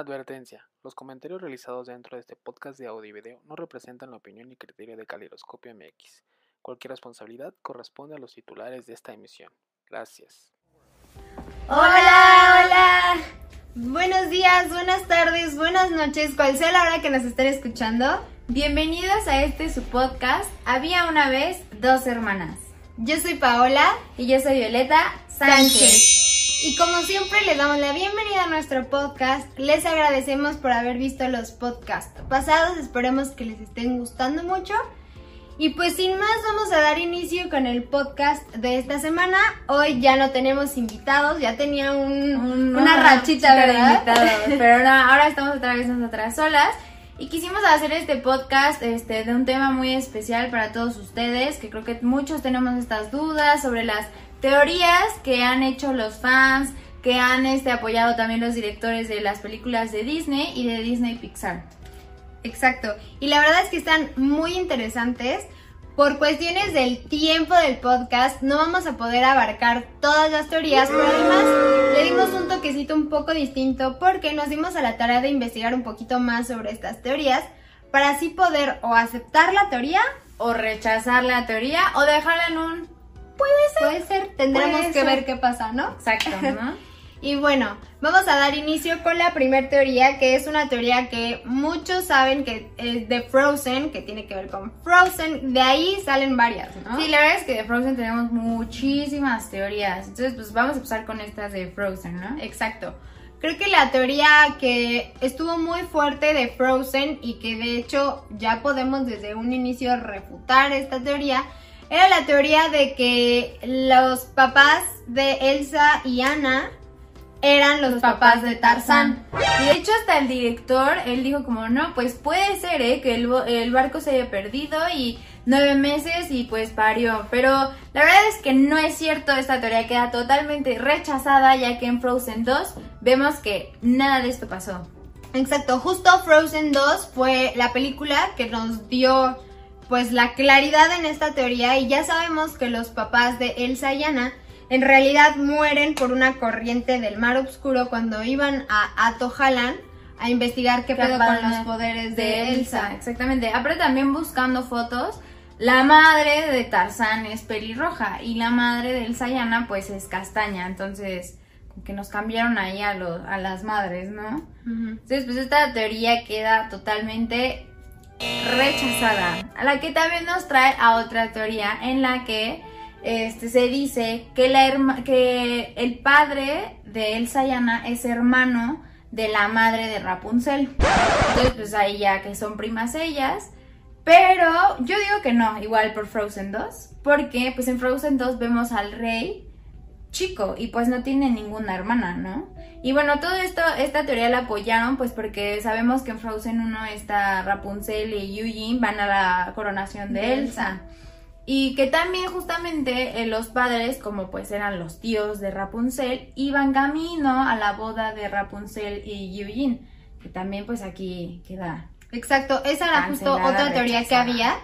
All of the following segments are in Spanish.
Advertencia. Los comentarios realizados dentro de este podcast de audio y video no representan la opinión y criterio de Caliroscopio MX. Cualquier responsabilidad corresponde a los titulares de esta emisión. Gracias. Hola, hola. Buenos días, buenas tardes, buenas noches, cual sea la hora que nos estén escuchando. Bienvenidos a este su podcast. Había una vez dos hermanas. Yo soy Paola Y yo soy Violeta Sánchez. Y como siempre les damos la bienvenida a nuestro podcast. Les agradecemos por haber visto los podcasts pasados. Esperemos que les estén gustando mucho. Y pues sin más vamos a dar inicio con el podcast de esta semana. Hoy ya no tenemos invitados, ya tenía un- una rachita, de invitados, Pero ahora, ahora estamos otra vez nosotras solas. Y quisimos hacer este podcast este, de un tema muy especial para todos ustedes, que creo que muchos tenemos estas dudas sobre las teorías que han hecho los fans, que han este, apoyado también los directores de las películas de Disney y de Disney Pixar. Exacto. Y la verdad es que están muy interesantes. Por cuestiones del tiempo del podcast, no vamos a poder abarcar todas las teorías, pero además le dimos un toquecito un poco distinto porque nos dimos a la tarea de investigar un poquito más sobre estas teorías para así poder o aceptar la teoría, O rechazar la teoría o dejarla en un... puede tendremos Puede que ver qué pasa, ¿no? Exacto, ¿no? Y bueno, vamos a dar inicio con la primera teoría, que es una teoría que muchos saben que es de Frozen, que tiene que ver con Frozen. De ahí salen varias, ¿no? Sí, la verdad es que de Frozen tenemos muchísimas teorías. Entonces, pues vamos a empezar con estas de Frozen, ¿no? Exacto. Creo que la teoría que estuvo muy fuerte de Frozen y que de hecho ya podemos desde un inicio refutar esta teoría, era la teoría de que los papás de Elsa y Anna eran los, papás, de Tarzán. Y de hecho hasta el director, él dijo como, no, pues puede ser, ¿eh? Que el, el barco se haya perdido y nueve meses y pues parió. Pero la verdad es que no es cierto, esta teoría queda totalmente rechazada ya que en Frozen 2 vemos que nada de esto pasó. Exacto, justo Frozen 2 fue la película que nos dio pues la claridad en esta teoría y ya sabemos que los papás de Elsa y Anna en realidad mueren por una corriente del mar oscuro cuando iban a Atohalan a investigar qué pedo con los poderes de, Elsa. Exactamente. Aparte también buscando fotos, la madre de Tarzán es pelirroja y la madre de Elsa y Anna pues es castaña. Entonces, como que nos cambiaron ahí a, los, a las madres, ¿no? Entonces, pues esta teoría queda totalmente rechazada. A la que también nos trae a otra teoría en la que este, se dice que, la que el padre de Elsa y Anna es hermano de la madre de Rapunzel. Entonces, pues ahí ya que son primas ellas. Pero yo digo que no, igual por Frozen 2. Porque pues en Frozen 2 vemos al rey chico y pues no tiene ninguna hermana, ¿no? Y bueno, todo esto, esta teoría la apoyaron pues porque sabemos que en Frozen 1 está Rapunzel y Eugene van a la coronación de De Elsa. Y que también justamente eh, los padres, como pues eran los tíos de Rapunzel, iban camino a la boda de Rapunzel y Eugene. Que también pues aquí queda Exacto, esa era justo otra teoría que había,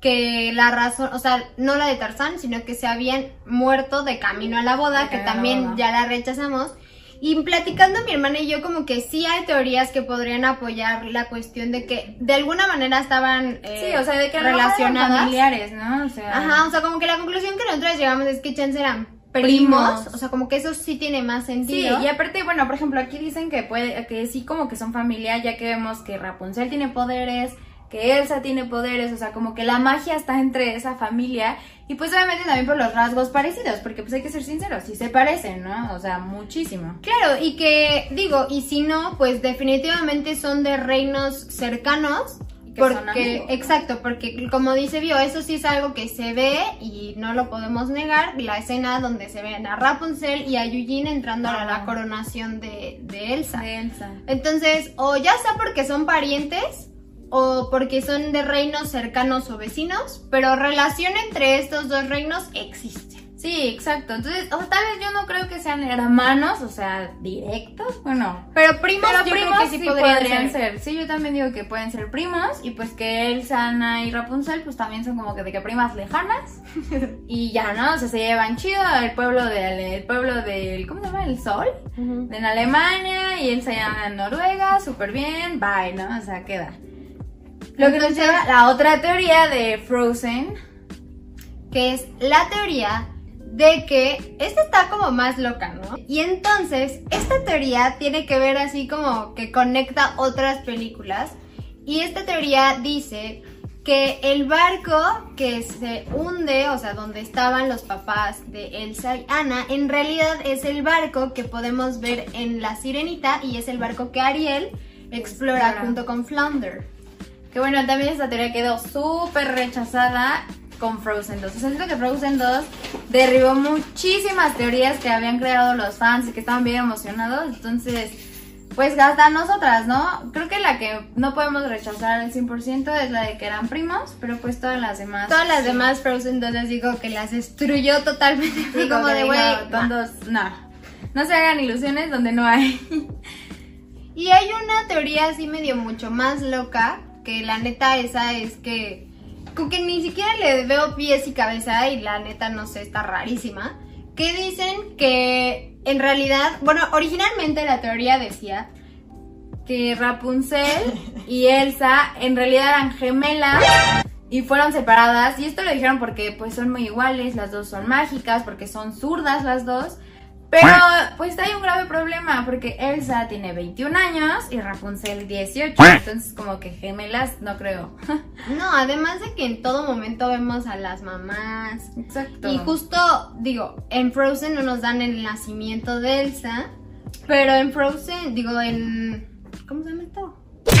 que la razón, o sea, no la de Tarzán, sino que se habían muerto de camino a la boda, De que también boda. ya la rechazamos. Y platicando mi hermana y yo como que sí hay teorías que podrían apoyar la cuestión de que de alguna manera estaban eh, Sí, o sea, de que relacionadas. familiares, ¿no? O sea, Ajá, o sea, como que la conclusión que nosotros llegamos es que chance eran primos, Primos. o sea, como que eso sí tiene más Sí, sentido. y aparte, bueno, por ejemplo, aquí dicen que puede, que sí como que son familia, ya que vemos que Rapunzel tiene poderes, que Elsa tiene poderes, o sea, como que la magia está entre esa familia, y pues obviamente también por los rasgos parecidos, porque pues hay que ser sinceros, sí se parecen, ¿no? O sea, muchísimo. Claro, y que digo, y si no, pues definitivamente son de reinos cercanos. Son Porque, exacto, porque como dice Bio, eso sí es algo que se ve y no lo podemos negar. La escena donde se ven a Rapunzel y a Eugene entrando a la coronación de, de Elsa. De Elsa. Entonces, o ya sea porque son parientes o porque son de reinos cercanos o vecinos, pero relación entre estos dos reinos existe. Sí, exacto. Entonces, o tal vez yo no creo que sean hermanos, o sea, directos, bueno. Pero primos, Pero yo creo primos que sí, sí podrían, ser. ser. Sí, yo también digo que pueden ser primos. Y pues que Elsa, Anna y Rapunzel, pues también son como que de que primas lejanas. y ya, ¿no? O sea, se llevan chido. El pueblo del, el pueblo del, ¿cómo se llama? El Sol. En Alemania. Y Elsa ya en Noruega. Súper bien. Bye, ¿no? O sea, queda. Lo que nos lleva a la otra teoría de Frozen. que es la teoría de que esta está como más loca, ¿no? Y entonces, esta teoría tiene que ver así como que conecta otras películas. Y esta teoría dice que el barco que se hunde, o sea, donde estaban los papás de Elsa y Anna, en realidad es el barco que podemos ver en La Sirenita y es el barco que Ariel explora Explora. junto con Flounder. Que bueno, también esta teoría quedó súper rechazada con Frozen 2. O sea, siento que Frozen 2 derribó muchísimas teorías que habían creado los fans y que estaban bien emocionados. Entonces, pues hasta nosotras, ¿no? Creo que la que no podemos rechazar al 100% es la de que eran primos, pero pues todas las demás. Todas las sí. demás Frozen 2 les digo que las destruyó totalmente. Sí, como de, güey, tontos, no. No se hagan ilusiones donde no hay. Y hay una teoría así medio mucho más loca, que la neta esa es que, con que ni siquiera le veo pies y cabeza y la neta no sé, está rarísima, que dicen que en realidad, bueno, originalmente la teoría decía, que Rapunzel y Elsa en realidad eran gemelas y fueron separadas. Y esto lo dijeron porque pues son muy iguales, las dos son mágicas, porque son zurdas las dos. Pero pues hay un grave problema porque Elsa tiene 21 años y Rapunzel 18. Entonces como que gemelas no creo. no, además de que en todo momento vemos a las mamás. Exacto. Y justo, digo, en Frozen no nos dan el nacimiento de Elsa, pero en Frozen, digo, en... ¿Cómo se llama esto?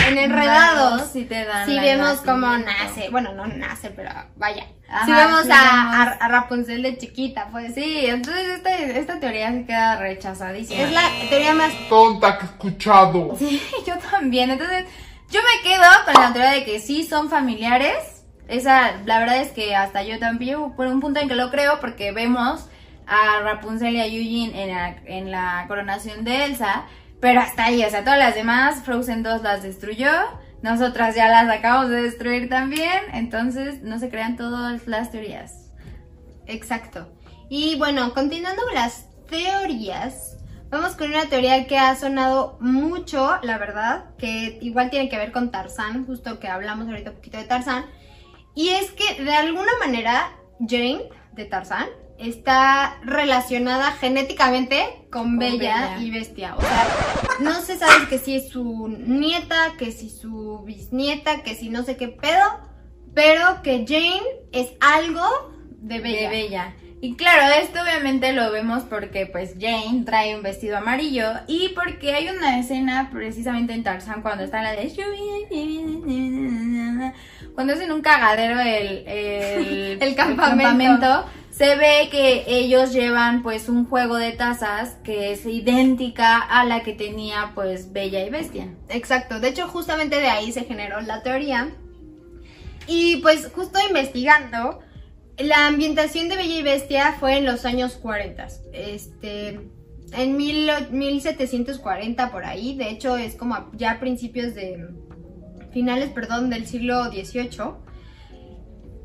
En Enredados. sí te dan la vemos cómo nace, bueno, no nace, pero vaya. Ajá, sí vemos sí a, vemos. a- a Rapunzel de chiquita, pues. Sí, entonces esta, esta teoría se queda rechazadísima. Es la teoría más... tonta que he escuchado. Sí, yo también. Entonces, yo me quedo con la teoría de que sí son familiares. Esa, la verdad es que hasta yo también, por un punto en que lo creo, porque vemos a Rapunzel y a Eugene en la, en la coronación de Elsa, pero hasta ahí, o sea, todas las demás, Frozen 2 las destruyó, nosotras ya las acabamos de destruir también, entonces no se crean todas las teorías. Exacto. Y bueno, continuando con las teorías, vamos con una teoría que ha sonado mucho, la verdad, que igual tiene que ver con Tarzán, justo que hablamos ahorita un poquito de Tarzán. Y es que de alguna manera Jane de Tarzán está relacionada genéticamente con, Con Bella, Bella. y Bestia. O sea, no se sabe que si es su nieta, que si su bisnieta, que si no sé qué pedo, pero que Jane es algo de Bella. De Bella. Y claro, esto obviamente lo vemos porque pues Jane trae un vestido amarillo y porque hay una escena precisamente en Tarzan cuando está la de cuando es en un cagadero el, el, El campamento. se ve que ellos llevan pues un juego de tazas que es idéntica a la que tenía pues Bella y Bestia. Exacto, de hecho justamente de ahí se generó la teoría. Y pues justo investigando, la ambientación de Bella y Bestia fue en los años 40. Este, en mil, 1740 por ahí, de hecho es como ya a principios de finales, perdón, del siglo XVIII.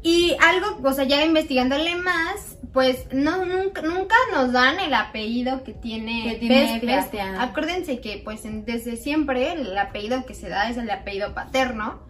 Y algo, o sea, ya investigándole más, pues no nunca, nunca nos dan el apellido que tiene, Que tiene Bestia. Bestia. Acuérdense que pues en- desde siempre el apellido que se da es el apellido paterno.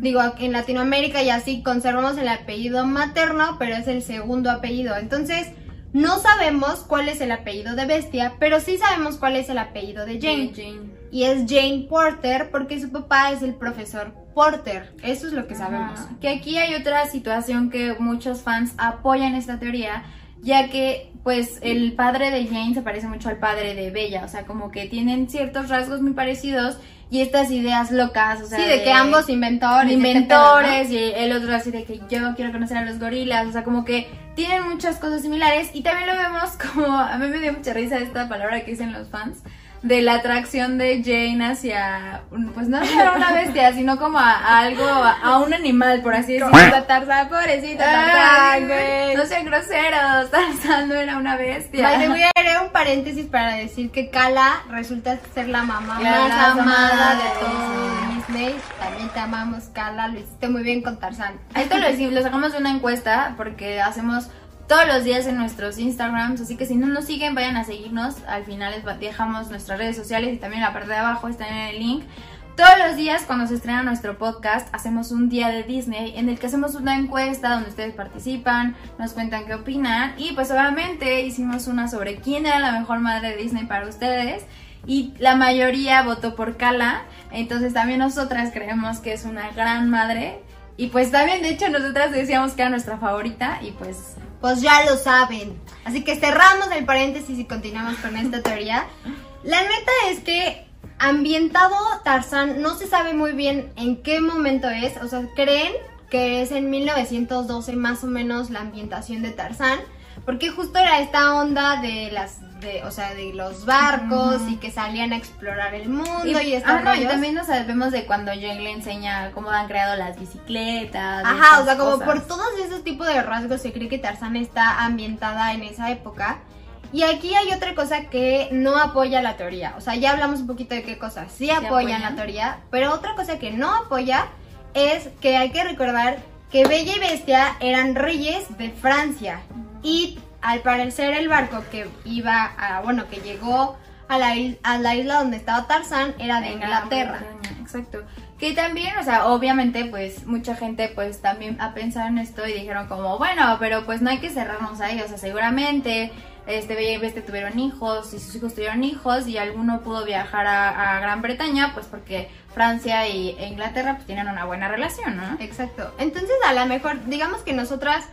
Digo, en Latinoamérica ya sí conservamos el apellido materno, pero es el segundo apellido. Entonces, no sabemos cuál es el apellido de Bestia, pero sí sabemos cuál es el apellido de Jane. Jane. Y es Jane Porter porque su papá es el profesor Porter. Eso es lo que sabemos. Ajá. Que aquí hay otra situación que muchos fans apoyan esta teoría, ya que pues el padre de Jane se parece mucho al padre de Bella, o sea, como que tienen ciertos rasgos muy parecidos y estas ideas locas, o sea, sí, de, que ambos inventores. inventores y el otro así de que yo quiero conocer a los gorilas, o sea, como que tienen muchas cosas similares y también lo vemos como, a mí me dio mucha risa esta palabra que dicen los fans, de la atracción de Jane hacia, un- pues no hacia una bestia, sino como a, a algo, a, a un animal, por así decirlo. Tarzán, pobrecita Ah, Tarzán, güey. No sean groseros, Tarzán no era una bestia. By the way, haré un paréntesis para decir que Kala resulta ser la mamá La más amada de todo Disney. También te amamos, Kala. Lo hiciste muy bien con Tarzán. Esto lo, decimos- lo sacamos de una encuesta porque hacemos todos los días en nuestros Instagrams, así que si no nos siguen, vayan a seguirnos. Al final les dejamos nuestras redes sociales y también en la parte de abajo está en el link. Todos los días cuando se estrena nuestro podcast hacemos un día de Disney en el que hacemos una encuesta donde ustedes participan, nos cuentan qué opinan y pues obviamente hicimos una sobre quién era la mejor madre de Disney para ustedes y la mayoría votó por Kala, entonces también nosotras creemos que es una gran madre y pues también de hecho nosotras decíamos que era nuestra favorita y pues Pues ya lo saben. Así que cerramos el paréntesis y continuamos con esta teoría. La neta es que ambientado Tarzán no se sabe muy bien en qué momento es. O sea, creen que es en 1912 más o menos la ambientación de Tarzán. Porque justo era esta onda de las, de, o sea, de los barcos y que salían a explorar el mundo y, estos ah, no, y también nos sabemos de cuando Jane le enseña cómo han creado las bicicletas. y Ajá, o sea, como cosas. por todos esos tipos de rasgos se cree que Tarzán está ambientada en esa época. Y aquí hay otra cosa que no apoya la teoría. O sea, ya hablamos un poquito de qué cosas sí, apoyan, apoyan. la teoría, pero otra cosa que no apoya es que hay que recordar que Bella y Bestia eran reyes de Francia. Y al parecer el barco que iba a, bueno, que llegó a la, a la isla donde estaba Tarzán era de Inglaterra. Exacto. Que también, o sea, obviamente, pues mucha gente, pues también ha pensado en esto y dijeron como, bueno, pero pues no hay que cerrarnos ahí, o sea, seguramente, este, Bella y Bestia tuvieron hijos y sus hijos tuvieron hijos y alguno pudo viajar a, a Gran Bretaña, pues porque Francia y, e Inglaterra pues tienen una buena relación, ¿no? Exacto. Entonces, a lo mejor, digamos que nosotras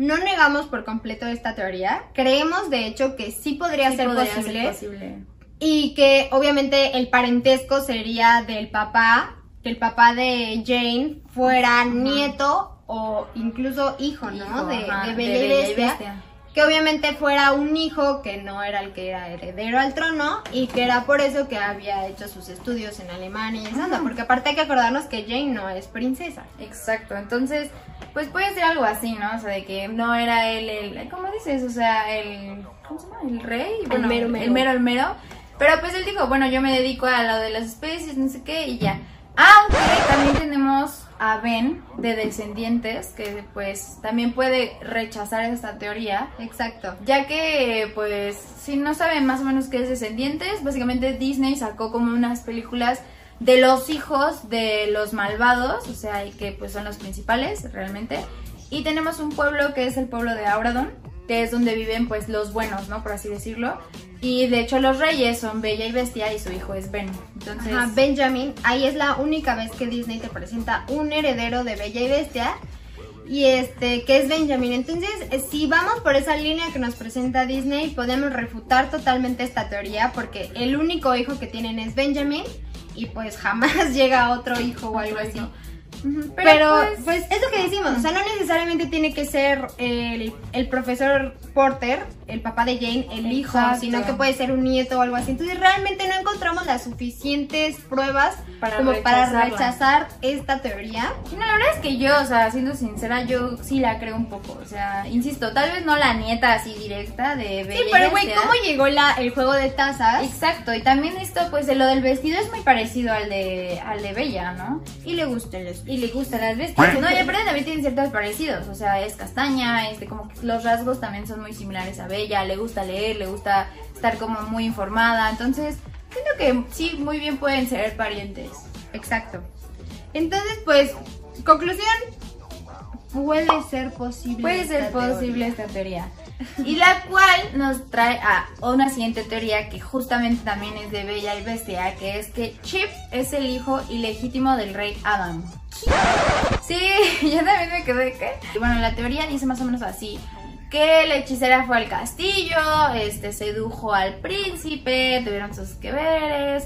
no negamos por completo esta teoría. Creemos, de hecho, que sí podría, Sí ser, podría ser posible, posible. Y que, obviamente, el parentesco sería del papá, que el papá de Jane fuera nieto o incluso hijo, ¿no? Hijo, de, de de Bella y Bella y Bestia. Bestia. Que obviamente fuera un hijo que no era el que era heredero al trono y que era por eso que había hecho sus estudios en Alemania y esa onda, porque aparte hay que acordarnos que Jane no es princesa. Exacto, entonces, pues puede ser algo así, ¿no? O sea, de que no era él el, ¿cómo dices? O sea, el, ¿cómo se llama? El rey, bueno, mero mero. el mero, el mero. Pero pues él dijo, bueno, yo me dedico a lo de las especies, no sé qué, y ya. Aunque también tenemos a Ben de Descendientes, que pues también puede rechazar esta teoría. Exacto. Ya que, pues, si no saben más o menos qué es Descendientes, básicamente Disney sacó como unas películas de los hijos de los malvados, o sea, que pues son los principales realmente. Y tenemos un pueblo que es el pueblo de Auradon, que es donde viven pues los buenos, ¿no? Por así decirlo. Y de hecho los reyes son Bella y Bestia y su hijo es Ben. Entonces, Benjamin, ahí es la única vez que Disney te presenta un heredero de Bella y Bestia. Y este, que es Benjamin. Entonces, eh, si vamos por esa línea que nos presenta Disney, podemos refutar totalmente esta teoría, porque el único hijo que tienen es Benjamin, y pues jamás llega otro hijo o algo así. Pero, pues, pues, es lo que decimos, o sea, no necesariamente tiene que ser el, el profesor Porter, el papá de Jane, el hijo, sino que puede ser un nieto o algo así. Entonces realmente no encontramos las suficientes pruebas Para como para rechazar esta teoría. No, la verdad es que yo, o sea, siendo sincera, yo sí la creo un poco. O sea, insisto, tal vez no la nieta así directa de Bella Sí, pero güey. ¿cómo llegó la, el juego de tazas? Exacto, y también esto, pues de lo del vestido es muy parecido al de, al de Bella, ¿no? Y le gustan los Y le gustan las bestias. No, y aparte también tienen ciertos parecidos. O sea, es castaña, este, como que los rasgos también son muy similares a Bella. Le gusta leer, le gusta estar como muy informada. Entonces, siento que sí, muy bien pueden ser parientes. Exacto. Entonces, pues, conclusión, puede ser posible. Puede ser esta teoría. posible esta teoría. Y la cual nos trae a una siguiente teoría que justamente también es de Bella y Bestia, que es que Chip es el hijo ilegítimo del rey Adam. Sí, yo también me quedé que. Y bueno, la teoría dice más o menos así. Que la hechicera fue al castillo, este sedujo al príncipe, tuvieron sus que veres,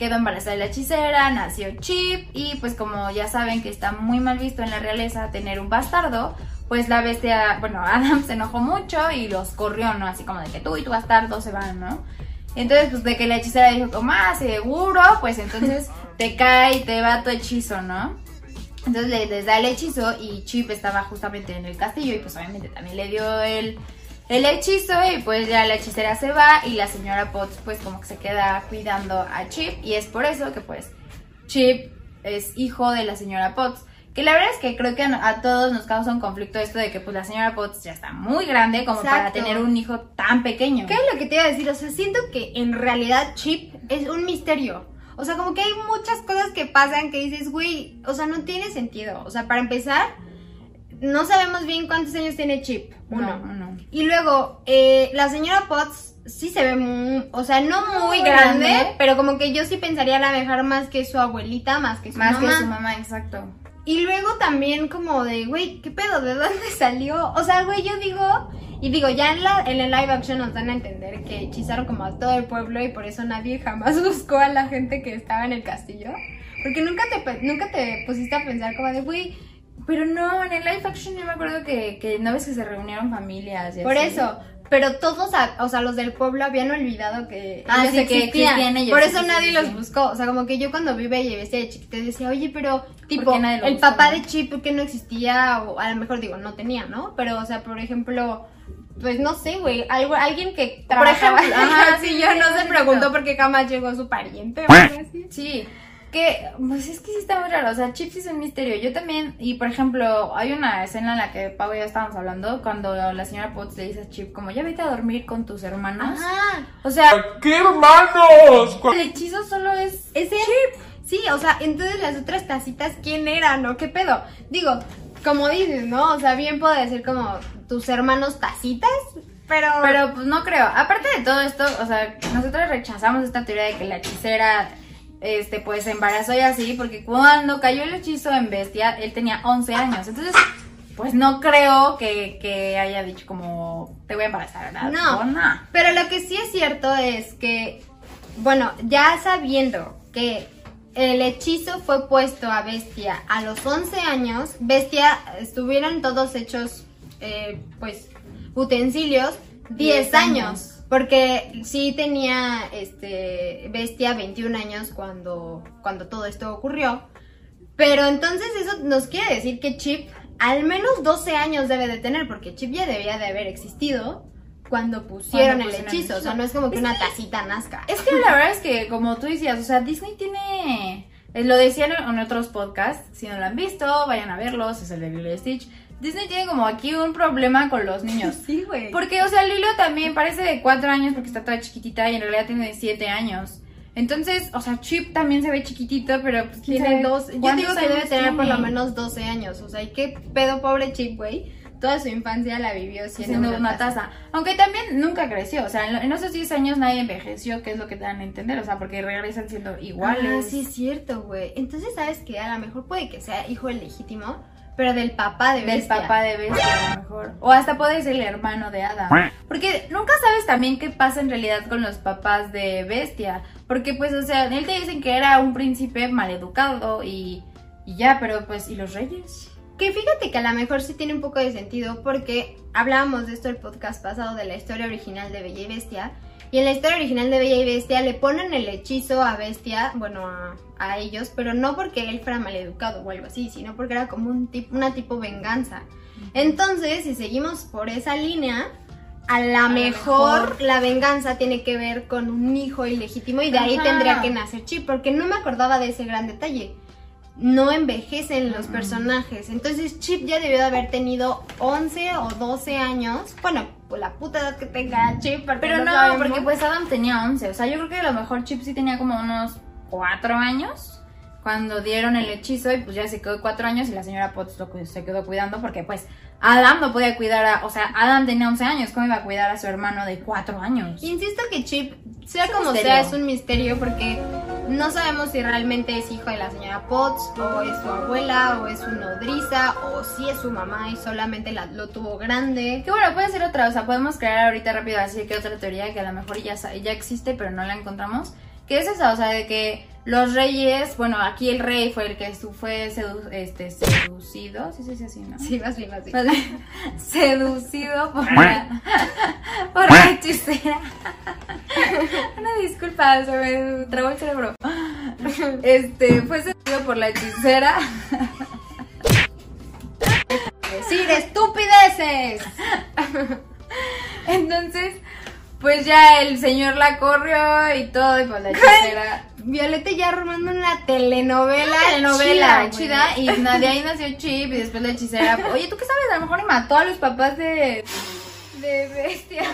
quedó embarazada de la hechicera, nació Chip y pues como ya saben que está muy mal visto en la realeza tener un bastardo, pues la bestia, bueno, Adam se enojó mucho y los corrió, ¿no? Así como de que tú y tu bastardo se van, ¿no? Entonces, pues de que la hechicera dijo como, ah, seguro, pues entonces te cae y te va tu hechizo, ¿no? Entonces le, les da el hechizo y Chip estaba justamente en el castillo y pues obviamente también le dio el, el hechizo y pues ya la hechicera se va y la señora Potts pues como que se queda cuidando a Chip y es por eso que pues Chip es hijo de la señora Potts. Que la verdad es que creo que a, todos nos causa un conflicto esto de que pues la señora Potts ya está muy grande como para tener un hijo tan pequeño. ¿Qué es lo que te iba a decir? O sea, siento que en realidad Chip es un misterio. O sea, como que hay muchas cosas que pasan que dices, güey, o sea, no tiene sentido. O sea, para empezar, no sabemos bien cuántos años tiene Chip. Uno. No, no. Y luego, eh, la señora Potts sí se ve muy, o sea, no muy Muy grande, grande. pero como que yo sí pensaría la mejor más que su abuelita, más que su Más mamá. que su mamá, exacto. Y luego también como de, güey, ¿qué pedo? ¿De dónde salió? O sea, güey, yo digo, y digo, ya en, la, en el live action nos dan a entender que hechizaron como a todo el pueblo y por eso nadie jamás buscó a la gente que estaba en el castillo. Porque nunca te, nunca te pusiste a pensar como de, güey, Pero no, en el live action yo me acuerdo que, que no ves que se reunieron familias y por así. eso. Pero todos, o sea, los del pueblo habían olvidado que Ah, ellos sí, que existían. existían ellos, Por eso nadie los buscó. O sea, como que yo cuando vi Bella y Bestia de chiquita decía, oye, pero tipo, el buscó? papá de Chip, ¿por qué no existía? O a lo mejor digo, no tenía, ¿no? Pero, o sea, por ejemplo, pues no sé, güey, algo, alguien que Por trabajaba. ejemplo, ajá, sí, sí, yo no sí, se preguntó por qué jamás llegó su pariente o algo así. Sí, que, pues es que sí está muy raro, o sea, Chips es un misterio. Yo también, y por ejemplo, hay una escena en la que Pau y yo estábamos hablando, cuando la señora Potts le dice a Chip, como, ya vete a dormir con tus hermanos. Ajá. O sea, ¿Qué hermanos? El hechizo solo es... Es el Sí, o sea, entonces las otras tacitas, ¿quién eran o qué pedo? Digo, como dices, ¿no? O sea, bien puede ser como tus hermanos tacitas, pero... Pero pues no creo. Aparte de todo esto, o sea, nosotros rechazamos esta teoría de que la hechicera, este, pues se embarazó y así, porque cuando cayó el hechizo en Bestia, él tenía 11 años. Entonces, pues no creo que, que haya dicho como, te voy a embarazar, ¿verdad? No. No. Pero lo que sí es cierto es que, bueno, ya sabiendo que el hechizo fue puesto a Bestia a los 11 años, Bestia estuvieron todos hechos, eh, pues, utensilios 10 Diez años. años. Porque sí tenía este Bestia 21 años cuando, cuando todo esto ocurrió. Pero entonces eso nos quiere decir que Chip al menos 12 años debe de tener, porque Chip ya debía de haber existido cuando pusieron Cuando el hechizo. O sea, no es como que Es una que- tacita nazca. Es que la verdad es que, como tú decías, o sea, Disney tiene. eh, Lo decían en otros podcasts. Si no lo han visto, vayan a verlos. Es el de Lilo Stitch. Disney tiene como aquí un problema con los niños. Sí, güey. Porque, o sea, Lilo también parece de 4 años porque está toda chiquitita y en realidad tiene de 7 años. Entonces, o sea, Chip también se ve chiquitito, pero pues Tiene dos. Yo digo que debe tener por lo menos 12 años. O sea, y qué pedo, pobre Chip, güey. Toda su infancia la vivió siendo, una taza. Aunque también nunca creció, o sea, en, esos 10 años nadie envejeció, que es lo que te dan a entender, o sea, porque regresan siendo iguales. Ah, sí, es cierto, güey. Entonces, ¿sabes qué? A lo mejor puede que sea hijo legítimo, pero del papá de Del Bestia. papá de Bestia, a lo mejor. O hasta puede ser el hermano de Adam. Porque nunca sabes también qué pasa en realidad con los papás de Bestia. Porque, pues, o sea, él te dicen que era un príncipe maleducado y, y ya, pero pues, ¿y los reyes? Que fíjate que a lo mejor sí tiene un poco de sentido porque hablábamos de esto el podcast pasado de la historia original de Bella y Bestia. Y en la historia original de Bella y Bestia le ponen el hechizo a Bestia, bueno, a, a ellos, pero no porque él fuera maleducado o algo así, sino porque era como un tip, una tipo venganza. Entonces, si seguimos por esa línea, a la lo mejor, mejor. la venganza tiene que ver con un hijo ilegítimo y de ahí tendría que nacer Chip, porque no me acordaba de ese gran detalle no envejecen los personajes. Entonces Chip ya debió de haber tenido 11 o 12 años. Bueno, pues la puta edad que tenga Chip. Pero no, porque pues Adam tenía 11. O sea, yo creo que a lo mejor Chip sí tenía como unos 4 años cuando dieron el hechizo y pues ya se quedó 4 años y la señora Potts lo se quedó cuidando porque pues Adam no podía cuidar a... O sea, Adam tenía 11 años, ¿cómo iba a cuidar a su hermano de 4 años? Insisto que Chip, sea Es como sea, es un misterio porque no sabemos si realmente es hijo de la señora Potts o es su abuela o es su nodriza o si es su mamá y solamente la- lo tuvo grande. Que bueno, puede ser otra, o sea, podemos crear ahorita rápido así que otra teoría que a lo mejor ya, ya existe pero no la encontramos. Que es esa, o sea, de que los reyes, bueno, aquí el rey fue el que fue sedu- este, seducido, sí se dice así, ¿no? Sí, más bien, más bien. Más bien, seducido por la, por la hechicera. Una disculpa, se me trabó el cerebro. Este, fue seducido por la hechicera. decir estupideces. Entonces, pues ya el señor la corrió y todo, y pues la hechicera. Violeta ya armando una telenovela. telenovela chida, y de ahí nació Chip y después la hechicera. Oye, ¿tú qué sabes? A lo mejor y mató a los papás de, de Bestia.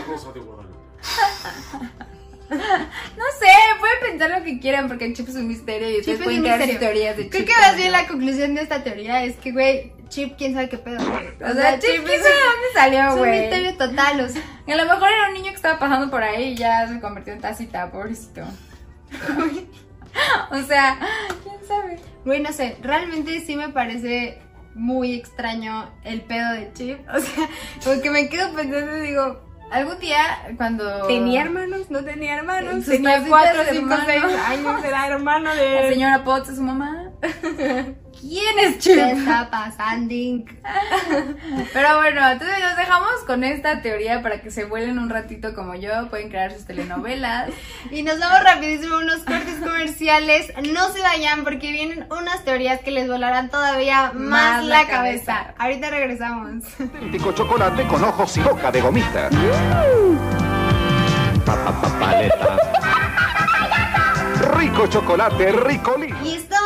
No sé, pueden pensar lo que quieran porque Chip es un misterio y Chip después es pueden crear teorías de Creo Chip. que más bien la conclusión de esta teoría es que, güey, Chip, quién sabe qué pedo. güey. O sea, Chip, ¿quién sabe dónde salió, es un güey? misterio total, o sea. A lo mejor era un niño que estaba pasando por ahí y ya se convirtió en tacita, pobrecito. o sea, quién sabe. Güey, no sé, realmente sí me parece muy extraño el pedo de Chip. O sea, como que me quedo pensando y digo, Algún día, cuando. ¿tenía hermanos? ¿No tenía hermanos? Tenía cuatro, cinco, seis años, era hermano La de... señora Potts su mamá. ¿Quién es ¿Qué Chip? está pasando? Pero bueno, entonces nos dejamos con esta teoría para que se vuelen un ratito como yo. Pueden crear sus telenovelas. Y nos vamos rapidísimo a unos cortes comerciales. No se vayan porque vienen unas teorías que les volarán todavía más, Más la, la cabeza. cabeza. Ahorita regresamos. auténtico chocolate con ojos y boca de gomita. Pa, pa, pa, paleta. Rico chocolate, ricolí. Y estamos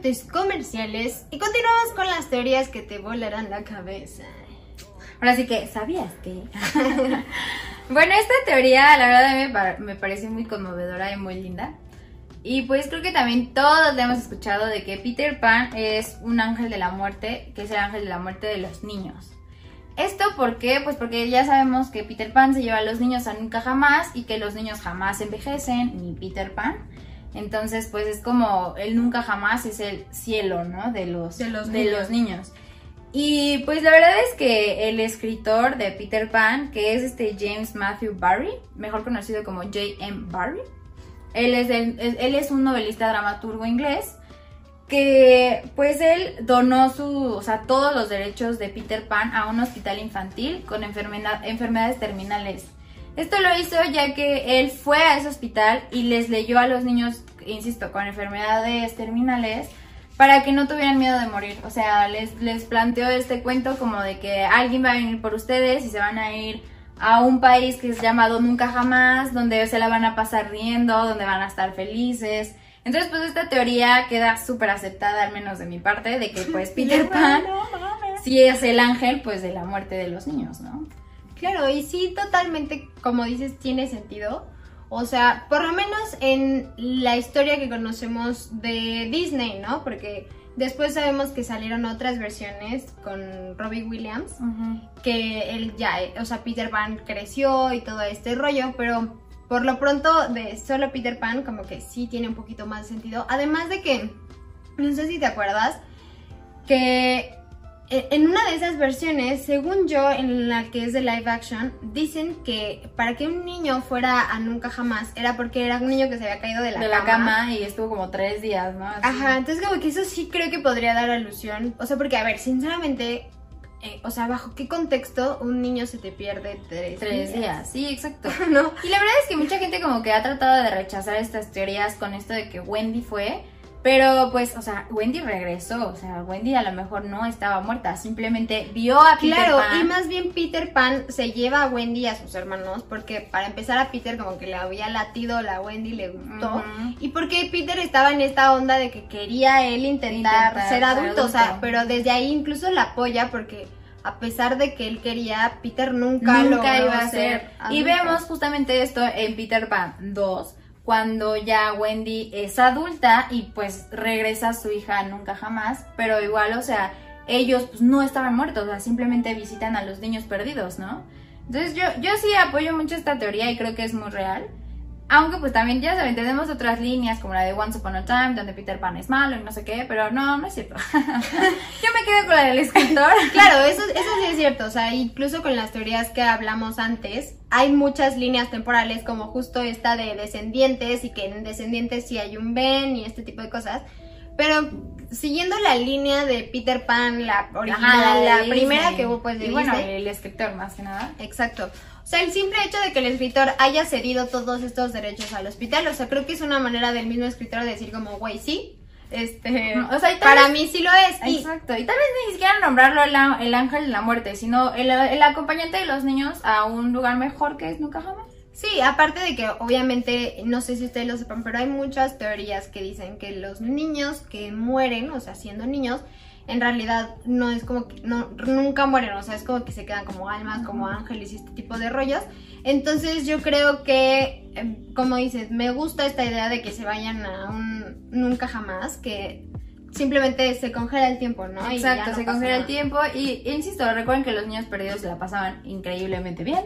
cortes comerciales y continuamos con las teorías que te volarán la cabeza. Ahora sí que, ¿sabías que? bueno, esta teoría, la verdad, me, par- me parece muy conmovedora y muy linda. Y pues creo que también todos le hemos escuchado de que Peter Pan es un ángel de la muerte, que es el ángel de la muerte de los niños. ¿Esto por qué? Pues porque ya sabemos que Peter Pan se lleva a los niños a nunca jamás y que los niños jamás envejecen, ni Peter Pan. Entonces, pues es como el nunca jamás es el cielo, ¿no? De los, De los de niños. los niños. Y pues la verdad es que el escritor de Peter Pan, que es este James Matthew Barry, mejor conocido como J.M. Barry, él es, el- es- él es un novelista dramaturgo inglés que pues él donó su, o sea, todos los derechos de Peter Pan a un hospital infantil con enfermedad- enfermedades terminales. Esto lo hizo ya que él fue a ese hospital y les leyó a los niños, insisto, con enfermedades terminales para que no tuvieran miedo de morir. O sea, les, les planteó este cuento como de que alguien va a venir por ustedes y se van a ir a un país que es llamado Nunca Jamás, donde se la van a pasar riendo, donde van a estar felices. Entonces, pues esta teoría queda súper aceptada, al menos de mi parte, de que pues Peter Pan sí es el ángel pues de la muerte de los niños, ¿no? Claro, y sí, totalmente, como dices, tiene sentido. O sea, por lo menos en la historia que conocemos de Disney, ¿no? Porque después sabemos que salieron otras versiones con Robbie Williams, que él ya, o sea, Peter Pan creció y todo este rollo, pero por lo pronto de solo Peter Pan como que sí tiene un poquito más sentido. Además de que, no sé si te acuerdas, que en una de esas versiones, según yo, en la que es de live action, dicen que para que un niño fuera a nunca jamás era porque era un niño que se había caído de la, de la cama y estuvo como tres días, ¿no? Así. Ajá, entonces como que eso sí creo que podría dar alusión. O sea, porque a ver, sinceramente, eh, o sea, ¿bajo qué contexto un niño se te pierde tres, Tres días, sí, exacto. ¿No? Y la verdad es que mucha gente como que ha tratado de rechazar estas teorías con esto de que Wendy fue, pero pues, o sea, Wendy regresó, o sea, Wendy a lo mejor no estaba muerta, simplemente vio a Peter Claro, Pan. y más bien Peter Pan se lleva a Wendy y a sus hermanos porque para empezar a Peter como que le había latido la Wendy, le gustó. Y porque Peter estaba en esta onda de que quería él intentar, Intentar ser ser adulto, o sea, pero desde ahí incluso la apoya porque a pesar de que él quería, Peter nunca, nunca logró iba a ser. Y vemos justamente esto en Peter Pan 2, cuando ya Wendy es adulta y pues regresa a su hija nunca jamás, pero igual, o sea, ellos pues no estaban muertos, o sea, simplemente visitan a los niños perdidos, ¿no? Entonces yo, yo sí apoyo mucho esta teoría y creo que es muy real. Aunque pues también, ya saben, tenemos otras líneas como la de Once Upon a Time, donde Peter Pan es malo y no sé qué, pero no, no es cierto. yo me quedo con la del escritor. Claro, eso, eso sí es cierto, o sea, incluso con las teorías que hablamos antes, hay muchas líneas temporales como justo esta de descendientes y que en descendientes sí hay un Ben y este tipo de cosas, pero siguiendo la línea de Peter Pan, la original, Ajá, la primera que hubo pues de Y bueno, el escritor más que nada. Exacto. O sea, el simple hecho de que el escritor haya cedido todos estos derechos al hospital, o sea, creo que es una manera del mismo escritor de decir como, güey, sí, Este, o sea, Para vez- mí sí lo es. Y Exacto, y tal vez ni siquiera nombrarlo el, el ángel de la muerte, sino el, el acompañante de los niños a un lugar mejor que es nunca jamás. Sí, aparte de que obviamente, no sé si ustedes lo sepan, pero hay muchas teorías que dicen que los niños que mueren, o sea, siendo niños, en realidad no es como que no, nunca mueren, o sea, es como que se quedan como almas, como ángeles y este tipo de rollos. Entonces yo creo que, em, como dices, me gusta esta idea de que se vayan a un nunca jamás, que simplemente se congela el tiempo, ¿no? Exacto, no se congela el tiempo y, insisto, recuerden que los niños perdidos se la pasaban increíblemente bien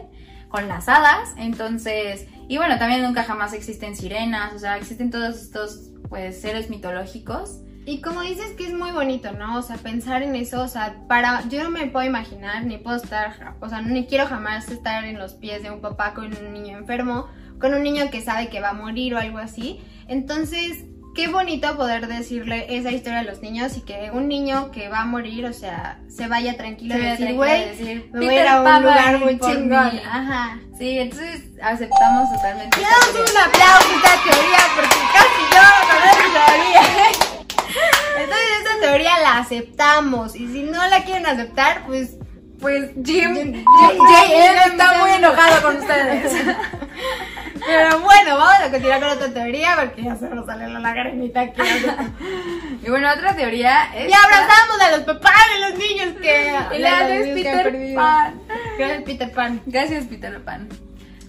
con las hadas, entonces, y bueno, también nunca jamás existen sirenas, o sea, existen todos estos pues seres mitológicos. Y como dices que es muy bonito, ¿no? O sea, pensar en eso, o sea, para yo no me puedo imaginar ni puedo estar, o sea, ni quiero jamás estar en los pies de un papá con un niño enfermo, con un niño que sabe que va a morir o algo así. Entonces, qué bonito poder decirle esa historia a los niños y que un niño que va a morir, o sea, se vaya tranquilo y decir, güey, me voy a ir a "Peter un lugar muy chingón. mí". Ajá. Sí, entonces aceptamos totalmente. Le damos un aplauso a esta teoría porque casi yo con esta teoría. Entonces esta teoría la aceptamos y si no la quieren aceptar, pues Pues Jim, Jim- J.M. está muy enojado con ustedes. Pero bueno, vamos a continuar con otra teoría porque ya se nos sale la lagrimita aquí. y bueno, otra teoría es... Ya abrazamos a los papás de los niños que... Y han Peter. Pan. Gracias, Peter Pan. Gracias, Peter Pan.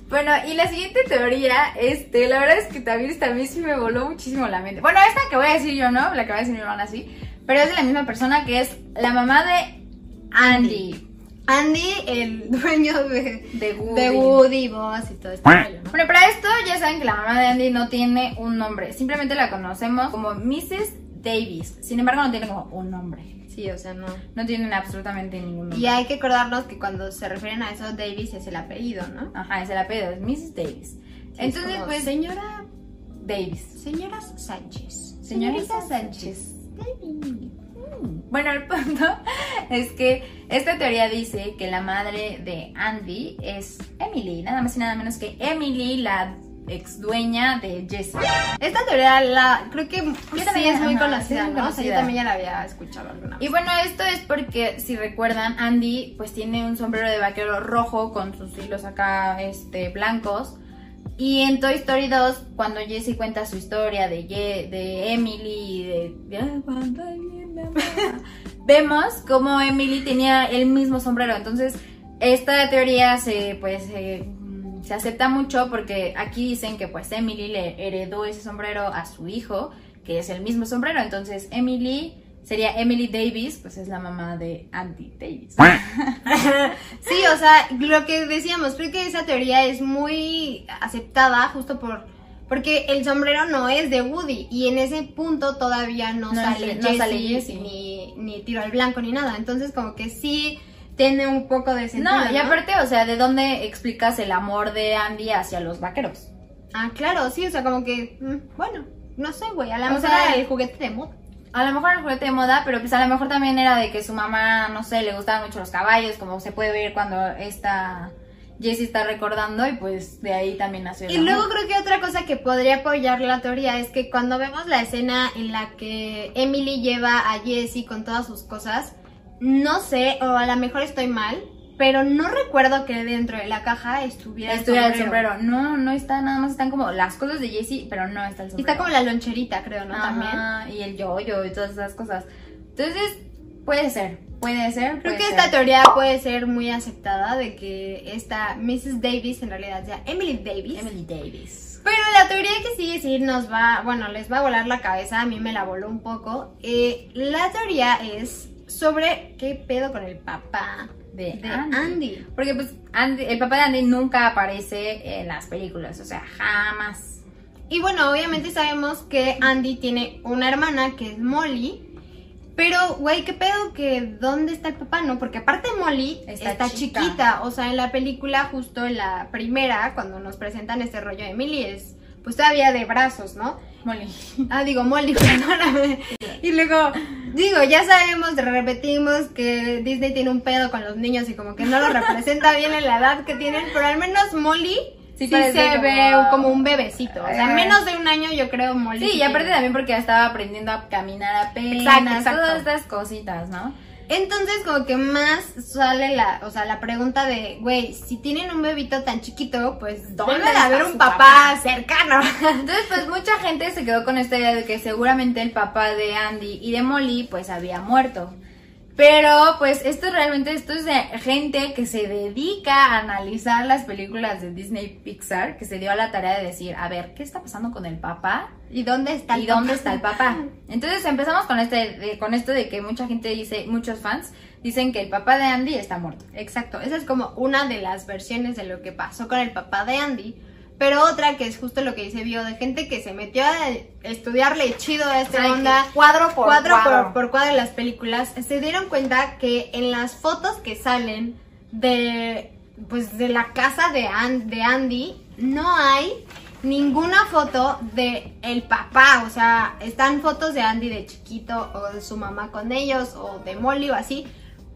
Bueno, y la siguiente teoría, este, la verdad es que también esta a mí sí me voló muchísimo la mente. Bueno, esta que voy a decir yo, ¿no? La que va a decir mi hermana sí. Pero es de la misma persona que es la mamá de Andy. Andy, el dueño de, De Woody. de Woody, Buzz y todo ¿no? Bueno, para esto ya saben que la mamá de Andy no tiene un nombre. Simplemente la conocemos como Mrs. Davis. Sin embargo, no tiene como un nombre. Sí, o sea, no. No tienen absolutamente ningún nombre. Y hay que acordarnos que cuando se refieren a eso, Davis es el apellido, ¿no? Ajá, es el apellido, es Mrs. Davis. Sí, Entonces, es como, pues, Señora... Davis. Señora Sánchez. Señorita Sánchez. Mm. Bueno, el punto es que esta teoría dice que la madre de Andy es Emily, nada más y nada menos que Emily, la ex dueña de Jessie. Esta teoría la creo que sí también, es muy ajá, conocida, sí es muy ¿no? O sea, yo conocida. también ya la había escuchado alguna Y bueno, esto es porque si recuerdan, Andy pues tiene un sombrero de vaquero rojo con sus hilos acá este blancos. Y en Toy Story 2, cuando Jessie cuenta su historia de, Ye- de Emily y de, vemos como Emily tenía el mismo sombrero. Entonces, esta teoría se pues se acepta mucho porque aquí dicen que pues Emily le heredó ese sombrero a su hijo, que es el mismo sombrero. Entonces, Emily sería Emily Davis, pues es la mamá de Andy Davis. Sí, o sea, lo que decíamos, creo que esa teoría es muy aceptada justo por porque el sombrero no es de Woody y en ese punto todavía no, No sale, es- no Jessie, sale Jessie. ni ni tiro al blanco ni nada, entonces como que sí tiene un poco de sentido. No, y ¿no? aparte, o sea, ¿de dónde explicas el amor de Andy hacia los vaqueros? Ah, claro, sí, o sea, como que mm, bueno, no sé, güey, a lo O mejor era el juguete de moda. A lo mejor el juguete de moda, pero pues a lo mejor también era de que su mamá, no sé, le gustaban mucho los caballos, como se puede ver cuando esta Jessie está recordando, y pues de ahí también nació el Y amor. luego creo que otra cosa que podría apoyar la teoría es que cuando vemos la escena en la que Emily lleva a Jessie con todas sus cosas, no sé, o a lo mejor estoy mal, pero no recuerdo que dentro de la caja estuviera, Estuviera el el sombrero. sombrero. No, no está, nada más están como las cosas de Jessie, pero no está el sombrero. está como la loncherita, creo, ¿no? También. Ajá, y el yo-yo y todas esas cosas. Entonces, puede ser, puede ser. Creo puede que ser. esta teoría puede ser muy aceptada de que esta Mrs. Davis en realidad sea Emily Davis. Emily Davis. Pero la teoría que sí, sí nos va, bueno, les va a volar la cabeza, a mí me la voló un poco. Eh, la teoría es sobre qué pedo con el papá De, de Andy. Andy. Porque pues Andy- el papá de Andy nunca aparece en las películas, o sea, jamás. Y bueno, obviamente sabemos que Andy tiene una hermana que es Molly. Pero, güey, ¿qué pedo que dónde está el papá, no? Porque aparte Molly Está está, chica. chiquita. O sea, en la película, justo en la primera, cuando nos presentan este rollo de Emily, es pues todavía de brazos, ¿no? Molly. Ah, digo, Molly, perdóname. Y luego, digo, ya sabemos, repetimos que Disney tiene un pedo con los niños y como que no lo representa bien en la edad que tienen, pero al menos Molly sí, se como- ve como un bebecito. O sea, menos de un año yo creo Molly. Sí, y aparte también porque ya estaba aprendiendo a caminar apenas, Exacto, exacto. todas estas cositas, ¿no? Entonces como que más sale la, o sea, la pregunta de, güey, si tienen un bebito tan chiquito, pues ¿dónde ¿Dónde debe de haber un papá, papá? cercano? Entonces, pues mucha gente se quedó con esta idea de que seguramente el papá de Andy y de Molly pues había muerto. Pero pues esto realmente, esto es de gente que se dedica a analizar las películas de Disney Pixar, que se dio a la tarea de decir, a ver, ¿qué está pasando con el papá? ¿Y dónde está el ¿Y dónde papá? está el papá? Entonces empezamos con este, de- con esto de que mucha gente dice, muchos fans dicen que el papá de Andy está muerto. Exacto, esa es como una de las versiones de lo que pasó con el papá de Andy. Pero otra que es justo lo que dice Bio, de gente que se metió a estudiarle chido a esta Ay, onda. cuadro por cuadro, cuadro. Por, por cuadro de las películas, se dieron cuenta que en las fotos que salen de pues de la casa de, An- de Andy no hay ninguna foto de el papá, o sea, están fotos de Andy de chiquito o de su mamá con ellos o de Molly o así,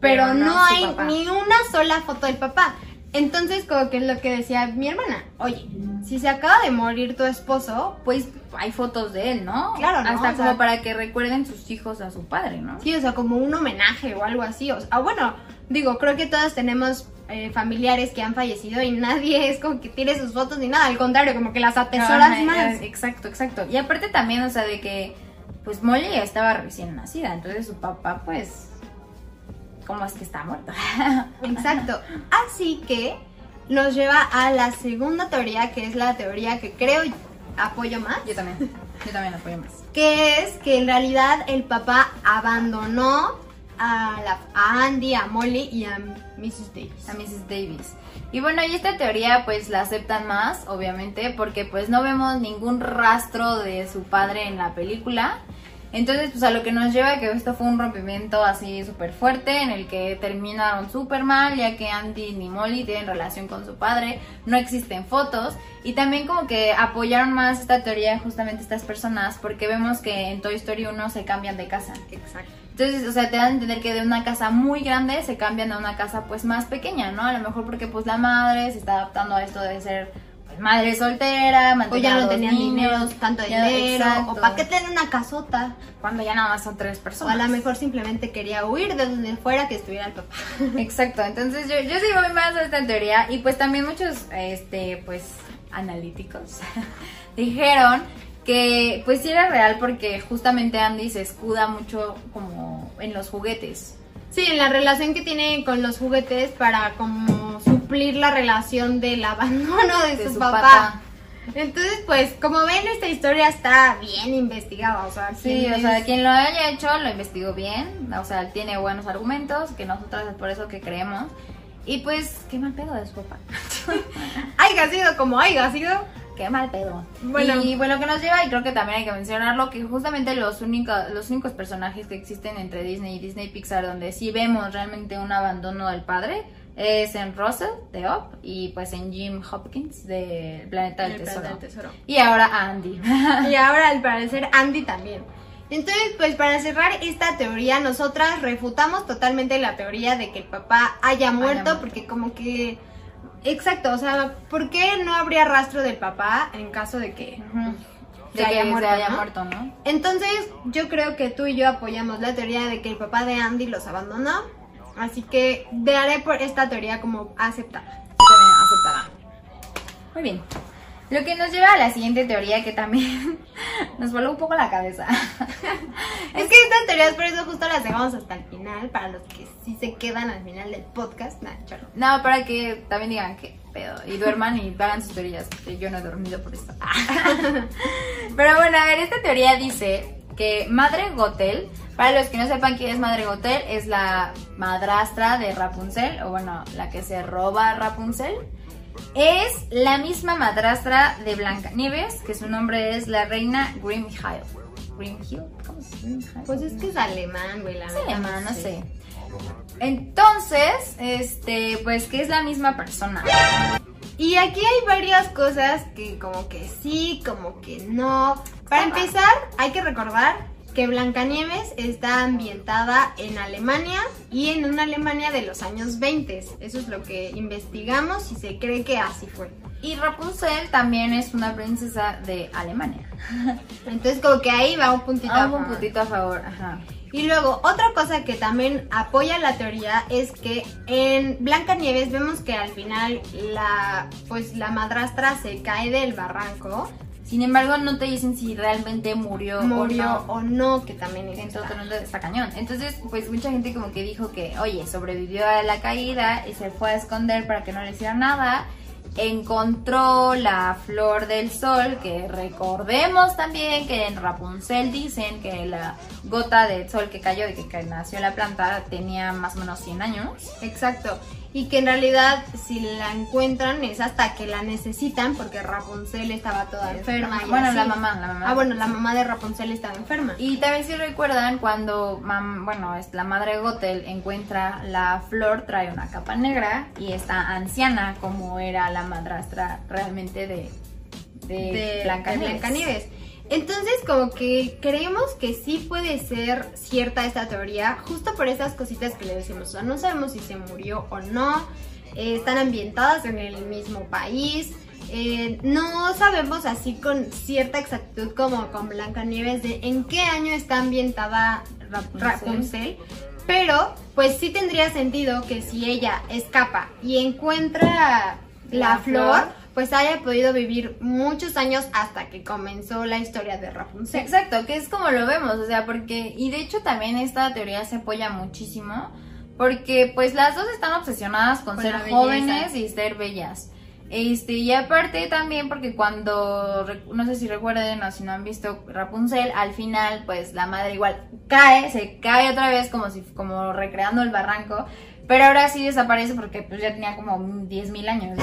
pero, Pero no, hay papá. ni una sola foto del papá. Entonces, como que es lo que decía mi hermana, oye, si se acaba de morir tu esposo, Pues hay fotos de él, ¿no? Claro, ¿no? Hasta O sea- como para que recuerden sus hijos a su padre, ¿no? Sí, o sea, como un homenaje o algo así. O sea, ah, bueno, digo, creo que todos tenemos eh, familiares que han fallecido y nadie es como que tire sus fotos ni nada. Al contrario, como que las atesoras más. eh, Exacto, exacto. Y aparte también, o sea, de que pues Molly estaba recién nacida, entonces su papá pues ¿cómo es que está muerto? Exacto. Así que nos lleva a la segunda teoría, que es la teoría que creo apoyo más. yo también. Yo también apoyo más. que es que en realidad el papá abandonó a, la- a Andy, a Molly y a Mrs. Davis. A Mrs. Davis. Y bueno, y esta teoría pues la aceptan más, obviamente, porque pues no vemos ningún rastro de su padre en la película. Entonces, pues a lo que nos lleva que esto fue un rompimiento así súper fuerte en el que terminaron súper mal, ya que Andy ni Molly tienen relación con su padre, no existen fotos. Y también como que apoyaron más esta teoría justamente estas personas, porque vemos que en Toy Story 1 se cambian de casa. Exacto. Entonces, o sea, te dan a entender que de una casa muy grande se cambian a una casa pues más pequeña, ¿no? A lo mejor porque pues la madre se está adaptando a esto de ser madre soltera, O ya no tenían niños, dinero, tanto dinero, exacto. o para qué tener una casota. Cuando ya nada más son tres O personas. a lo mejor simplemente quería huir de donde fuera que estuviera el papá. Exacto, entonces yo, yo voy más a esta teoría y pues también muchos, este, pues, analíticos dijeron que pues sí era real porque justamente Andy se escuda mucho como en los juguetes. Sí, en la relación que tiene con los juguetes para como suplir la relación del abandono de, De su, su papá. papá. Entonces, pues, como ven, esta historia está bien investigada, o sea, Sí, ¿quién o sea, quien lo haya hecho lo investigó bien, o sea, tiene buenos argumentos, que nosotras es por eso que creemos. Y pues, qué mal pedo de su papá. haya sido como haya sido. Qué mal pedo. Bueno. y bueno, que nos lleva, y creo que también hay que mencionarlo, que justamente los, únicos los únicos personajes que existen entre Disney y Disney Pixar donde sí vemos realmente un abandono del padre es en Russell de Up y pues en Jim Hopkins de Planeta del El Tesoro. Planeta del Tesoro. Y ahora Andy. Y ahora, al parecer, Andy también. Entonces, pues para cerrar esta teoría, nosotras refutamos totalmente la teoría de que el papá haya muerto, muerto. porque como que... Exacto, o sea, ¿por qué no habría rastro del papá en caso de que... De haya que muerto, se haya ¿no? muerto, ¿no? Entonces, yo creo que tú y yo apoyamos la teoría de que el papá de Andy los abandonó. Así que daré por esta teoría como aceptada. También aceptada. Muy bien. Lo que nos lleva a la siguiente teoría que también nos voló un poco la cabeza. Es que estas teorías por eso justo las dejamos hasta el final, para los que sí se quedan al final del podcast. Nah. No, para que también digan que pedo y duerman y hagan sus teorías, porque yo no he dormido por esto. Pero bueno, a ver, esta teoría dice que Madre Gotel, para los que no sepan quién es Madre Gotel, es la madrastra de Rapunzel, o bueno, la que se roba a Rapunzel. Es la misma madrastra de Blancanieves, que su nombre es la reina Grimhild. Grimhild, ¿cómo se dice? Pues es que es alemán, güey, la Es alemán, no sé. Entonces, este, pues que es la misma persona. Y aquí hay varias cosas que como que sí, como que no. Para empezar, hay que recordar que Blancanieves está ambientada en Alemania y en una Alemania de los años 20. Eso es lo que investigamos y se cree que así fue. Y Rapunzel también es una princesa de Alemania. Entonces como que ahí va un puntito a Ah, un favor. puntito a favor, ajá. Y luego, otra cosa que también apoya la teoría es que en Blancanieves vemos que al final la pues la madrastra se cae del barranco, Sin embargo, no te dicen si realmente murió, murió o no. o no, que también es Entonces está cañón. Entonces, pues mucha gente como que dijo que, oye, sobrevivió a la caída y se fue a esconder para que no le hiciera nada. Encontró la flor del sol, que recordemos también que en Rapunzel dicen que la gota de sol que cayó de que nació la planta tenía más o menos 100 años. Exacto. Y que en realidad si la encuentran es hasta que la necesitan porque Rapunzel estaba toda enferma. y Bueno, así. la mamá, la mamá. Ah, bueno, la mamá de Rapunzel estaba enferma. Y también si recuerdan cuando, mam- bueno, es la madre Gothel encuentra la flor, trae una capa negra y está anciana como era la madrastra realmente de, de, de Blancanieves. Entonces, como que creemos que sí puede ser cierta esta teoría, justo por esas cositas que le decimos. O sea, no sabemos si se murió o no. eh, están ambientadas en el mismo país. eh, no sabemos así con cierta exactitud como con Blancanieves de en qué año está ambientada Rapunzel. Rapunzel. Pero, pues sí tendría sentido que si ella escapa y encuentra la, La flor, flor. Pues haya podido vivir muchos años hasta que comenzó la historia de Rapunzel. Exacto, que es como lo vemos, o sea, porque, y de hecho también esta teoría se apoya muchísimo, porque pues las dos están obsesionadas con, Con ser jóvenes y ser bellas. Este, y aparte también porque cuando, no sé si recuerden o si no han visto Rapunzel, al final pues la madre igual cae, se cae otra vez como si, como recreando el barranco, pero ahora sí desaparece porque pues ya tenía como 10.000 años de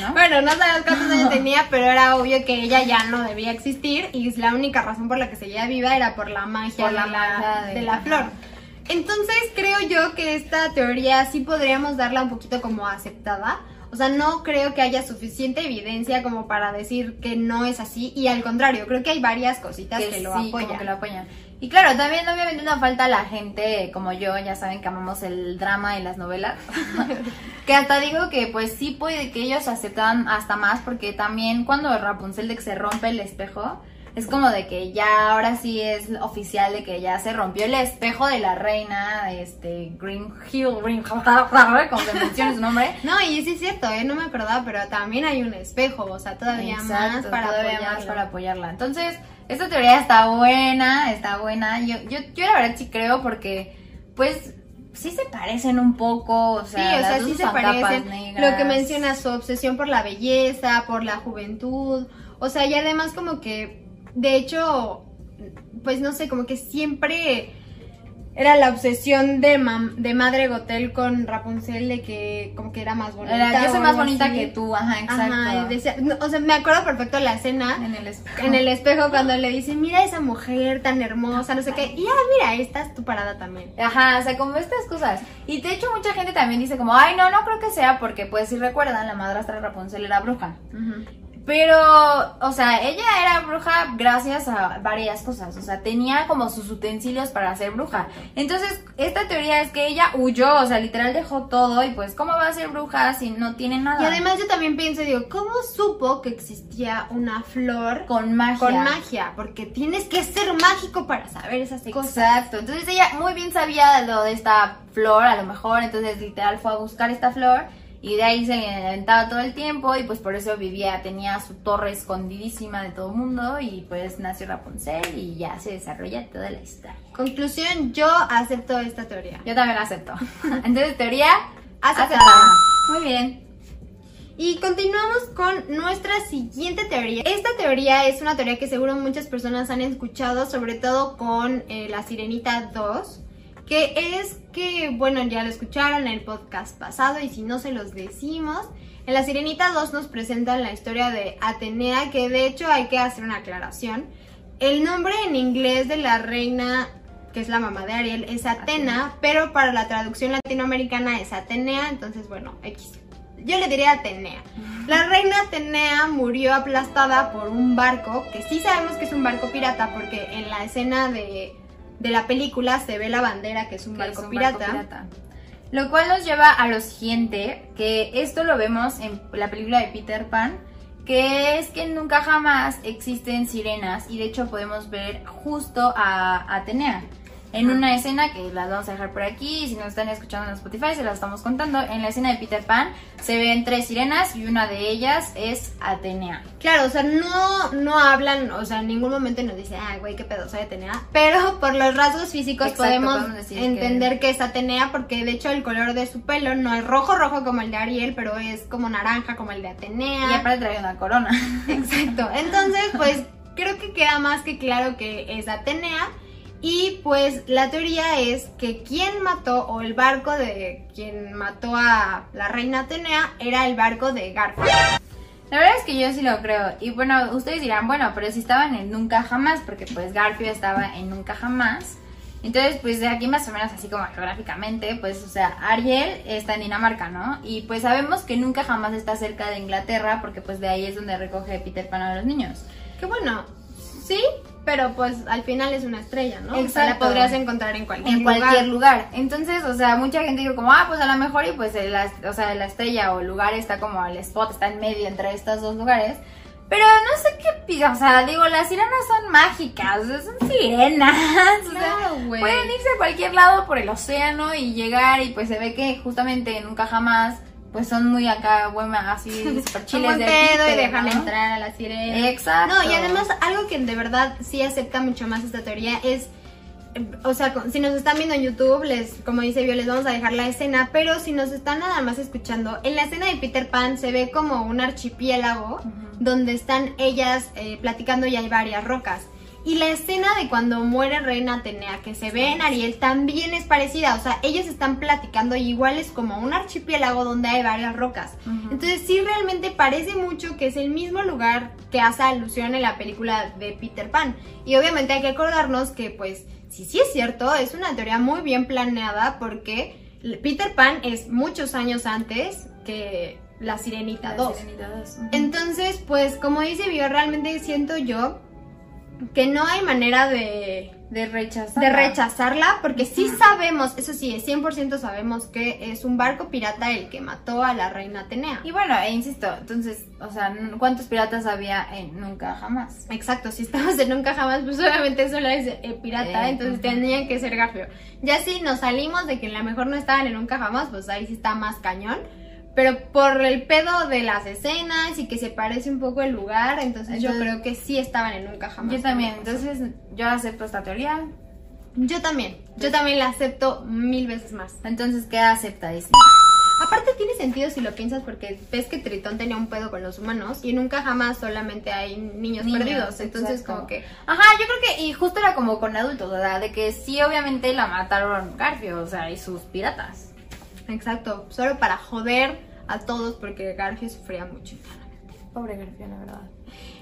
¿no? Bueno, no sabemos cuántos años tenía, pero era obvio que ella ya no debía existir y la única razón por la que seguía viva era por la magia, Por de, la, magia de- de la flor. Entonces creo yo que esta teoría sí podríamos darla un poquito como aceptada. O sea, no creo que haya suficiente evidencia como para decir que no es así. Y al contrario, creo que hay varias cositas que, lo sí, como apoyan. que lo apoyan. Y claro, también obviamente no falta la gente como yo, ya saben que amamos el drama y las novelas. que hasta digo que pues sí puede que ellos aceptan hasta más porque también cuando Rapunzel de que se rompe el espejo, es como de que ya ahora sí es oficial de que ya se rompió el espejo de la reina, este, Green Hill, Green como se menciona su nombre. No, y sí es cierto, ¿eh? no me acordaba, pero también hay un espejo, o sea, todavía más para todavía más apoyarlo. para apoyarla. Entonces, esta teoría está buena, está buena. Yo, yo, yo la verdad sí creo porque, pues, sí se parecen un poco. O Sí, sea, o las sea, sí se parecen. negras. Lo que menciona su obsesión por la belleza, por la juventud. O sea, y además como que, de hecho, pues no sé, como que siempre era la obsesión de, mam- de Madre Gotel con Rapunzel de que como que era más bonita. Era, yo soy más bonita así. que tú, ajá, exacto. Ajá, decía- no, o sea, me acuerdo perfecto la escena En el espejo. en el espejo cuando le dice, mira esa mujer tan hermosa, no sé qué. Y ah, mira, esta es tu parada también. Ajá, o sea, como estas cosas. Y de hecho mucha gente también dice como, ay, no, no creo que sea porque, pues, si recuerdan, la madrastra de Rapunzel era bruja. Pero, o sea, ella era bruja gracias a varias cosas. O sea, tenía como sus utensilios para ser bruja. Entonces, esta teoría es que ella huyó, o sea, literal dejó todo y pues, ¿cómo va a ser bruja si no tiene nada? Y además yo también pienso, digo, ¿cómo supo que existía una flor con magia. con magia? Porque tienes que ser mágico para saber esas cosas. Exacto. Entonces ella muy bien sabía lo de esta flor, a lo mejor. Entonces, literal fue a buscar esta flor. Y de ahí se le aventaba todo el tiempo y pues por eso vivía, tenía su torre escondidísima de todo el mundo y pues nació Rapunzel y ya se desarrolla toda la historia. Conclusión, yo acepto esta teoría. Yo también la acepto. Entonces, teoría Aceptada. aceptada. Muy bien. Y continuamos con nuestra siguiente teoría. Esta teoría es una teoría que seguro muchas personas han escuchado, sobre todo con eh, la Sirenita 2, que es que, bueno, ya lo escucharon en el podcast pasado y si no se los decimos, en la Sirenita 2 nos presentan la historia de Atenea, que de hecho hay que hacer una aclaración. El nombre en inglés de la reina, que es la mamá de Ariel, es Atena, pero para la traducción latinoamericana es Atenea, entonces bueno, X. yo le diría Atenea. La reina Atenea murió aplastada por un barco, que sí sabemos que es un barco pirata, porque en la escena de, de la película se ve la bandera que es un, barco, es un pirata. barco pirata. Lo cual nos lleva a lo siguiente, que esto lo vemos en la película de Peter Pan, que es que nunca jamás existen sirenas y de hecho podemos ver justo a Atenea. En una escena que las vamos a dejar por aquí, si nos están escuchando en Spotify se las estamos contando, en la escena de Peter Pan se ven tres sirenas y una de ellas es Atenea. Claro, o sea, no, no hablan, o sea, en ningún momento nos dice, ah, güey, qué pedo, soy Atenea. Pero por los rasgos físicos Exacto, podemos, podemos decir que- entender que... es Atenea, porque de hecho el color de su pelo no es rojo, rojo como el de Ariel, pero es como naranja como el de Atenea. Y aparte trae una corona. Exacto. Entonces, pues creo que queda más que claro que es Atenea. Y pues la teoría es que quien mató o el barco de quien mató a la reina Atenea era el barco de Garfield. La verdad es que yo sí lo creo. Y bueno, ustedes dirán, bueno, pero si estaban en Nunca Jamás, porque pues Garfield estaba en Nunca Jamás. Entonces, pues de aquí más o menos así como geográficamente, pues, o sea, Ariel está en Dinamarca, ¿no? Y pues sabemos que Nunca Jamás está cerca de Inglaterra, porque pues de ahí es donde recoge Peter Pan a los niños. Que bueno, sí, pero pues al final es una estrella, ¿no? O sea, la Exacto. podrías encontrar en cualquier En lugar. cualquier lugar. Entonces, o sea, mucha gente dijo como, ah, pues a lo mejor y pues el- la, o sea, la estrella o el lugar está como el spot, está en medio entre estos dos lugares. Pero no sé qué o sea, digo, las sirenas son mágicas, o sea, son sirenas. o sea, Claro, güey. pueden irse a cualquier lado por el océano y llegar y pues se ve que justamente nunca jamás, pues son muy acá, bueno, así super chiles de pedo y dejan ¿no? entrar a la sirena. Exacto. No, y además algo que de verdad sí acepta mucho más esta teoría es, o sea, si nos están viendo en YouTube, les, como dice Vio, les vamos a dejar la escena, pero si nos están nada más escuchando, en la escena de Peter Pan se ve como un archipiélago donde están ellas eh, platicando y hay varias rocas. Y la escena de cuando muere Reina Atenea, que se ve en Ariel, también es parecida. O sea, ellos están platicando y igual es como un archipiélago donde hay varias rocas. Ujú. Entonces sí realmente parece mucho que es el mismo lugar que hace alusión en la película de Peter Pan. Y obviamente hay que acordarnos que pues si sí es cierto, es una teoría muy bien planeada porque Peter Pan es muchos años antes que la Sirenita La 2. Sirenita dos. Ujú. Entonces, pues como dice Bio, realmente siento yo que no hay manera de, de rechazar. de rechazarla, porque sí sabemos, eso sí, 100% sabemos que es un barco pirata el que mató a la reina Atenea. Y bueno, e insisto, entonces, o sea, ¿cuántos piratas había en Nunca Jamás? Exacto, si estamos en Nunca Jamás, pues obviamente solo es eh, pirata, Eh, entonces tendrían que ser Garfio. Ya si nos salimos de que a lo mejor no estaban en Nunca Jamás, pues ahí sí está más cañón. Pero por el pedo de las escenas y que se parece un poco el lugar, entonces, yo creo que sí estaban en Nunca Jamás. Yo también, entonces yo acepto esta teoría. Yo también, yo también la acepto mil veces más. Entonces queda aceptadísima. Aparte tiene sentido si lo piensas porque ves que Tritón tenía un pedo con los humanos y nunca jamás solamente hay niños, Niños, perdidos. Entonces exacto. como que Ajá, yo creo que, y justo era como con adultos, o sea, de que sí, obviamente la mataron Garfio, o sea, y sus piratas. Exacto, solo para joder a todos porque Garfio sufría mucho. Pobre Garfio, la verdad.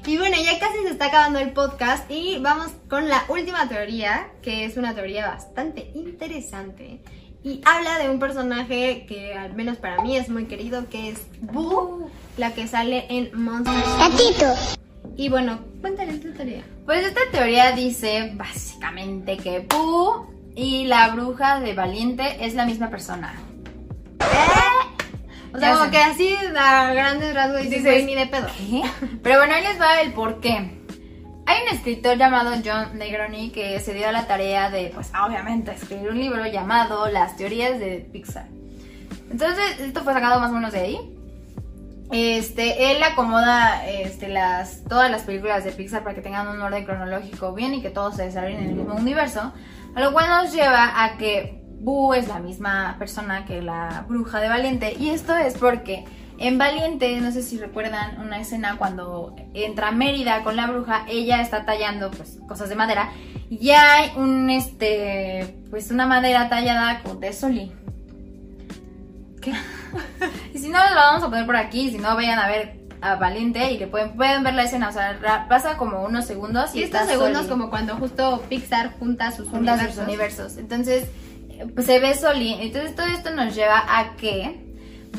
Y bueno, ya casi se está acabando el podcast y vamos con la última teoría, que es una teoría bastante interesante. Y habla de un personaje que al menos para mí es muy querido, que es Boo, la que sale en Monsters. Gatito. Y bueno, cuéntale tu teoría. Pues esta teoría dice básicamente que Pooh y la bruja de Valiente es la misma persona. O sea, como sé. que así a grandes rasgos dices, Dices, güey, ni de pedo. ¿Qué? Pero bueno, ahí les va el por qué. Hay un escritor llamado John Negroni que se dio a la tarea de, pues obviamente, escribir un libro llamado Las teorías de Pixar. Entonces, esto fue sacado más o menos de ahí. Este, él acomoda este, las, todas las películas de Pixar para que tengan un orden cronológico bien y que todos se desarrollen en el mismo universo. A lo cual nos lleva a que Boo es la misma persona que la bruja de Valiente. Y esto es porque en Valiente, no sé si recuerdan una escena cuando entra Mérida con la bruja, ella está tallando pues cosas de madera y hay un este pues una madera tallada con de Soli. ¿Qué? y si no lo vamos a poner por aquí, si no vayan a ver a Valiente y le pueden pueden ver la escena, o sea, pasa como unos segundos y, Y estos segundos Sully como cuando justo Pixar junta sus universos. sus universos. Entonces, pues se ve Soli. Entonces, todo esto nos lleva a que,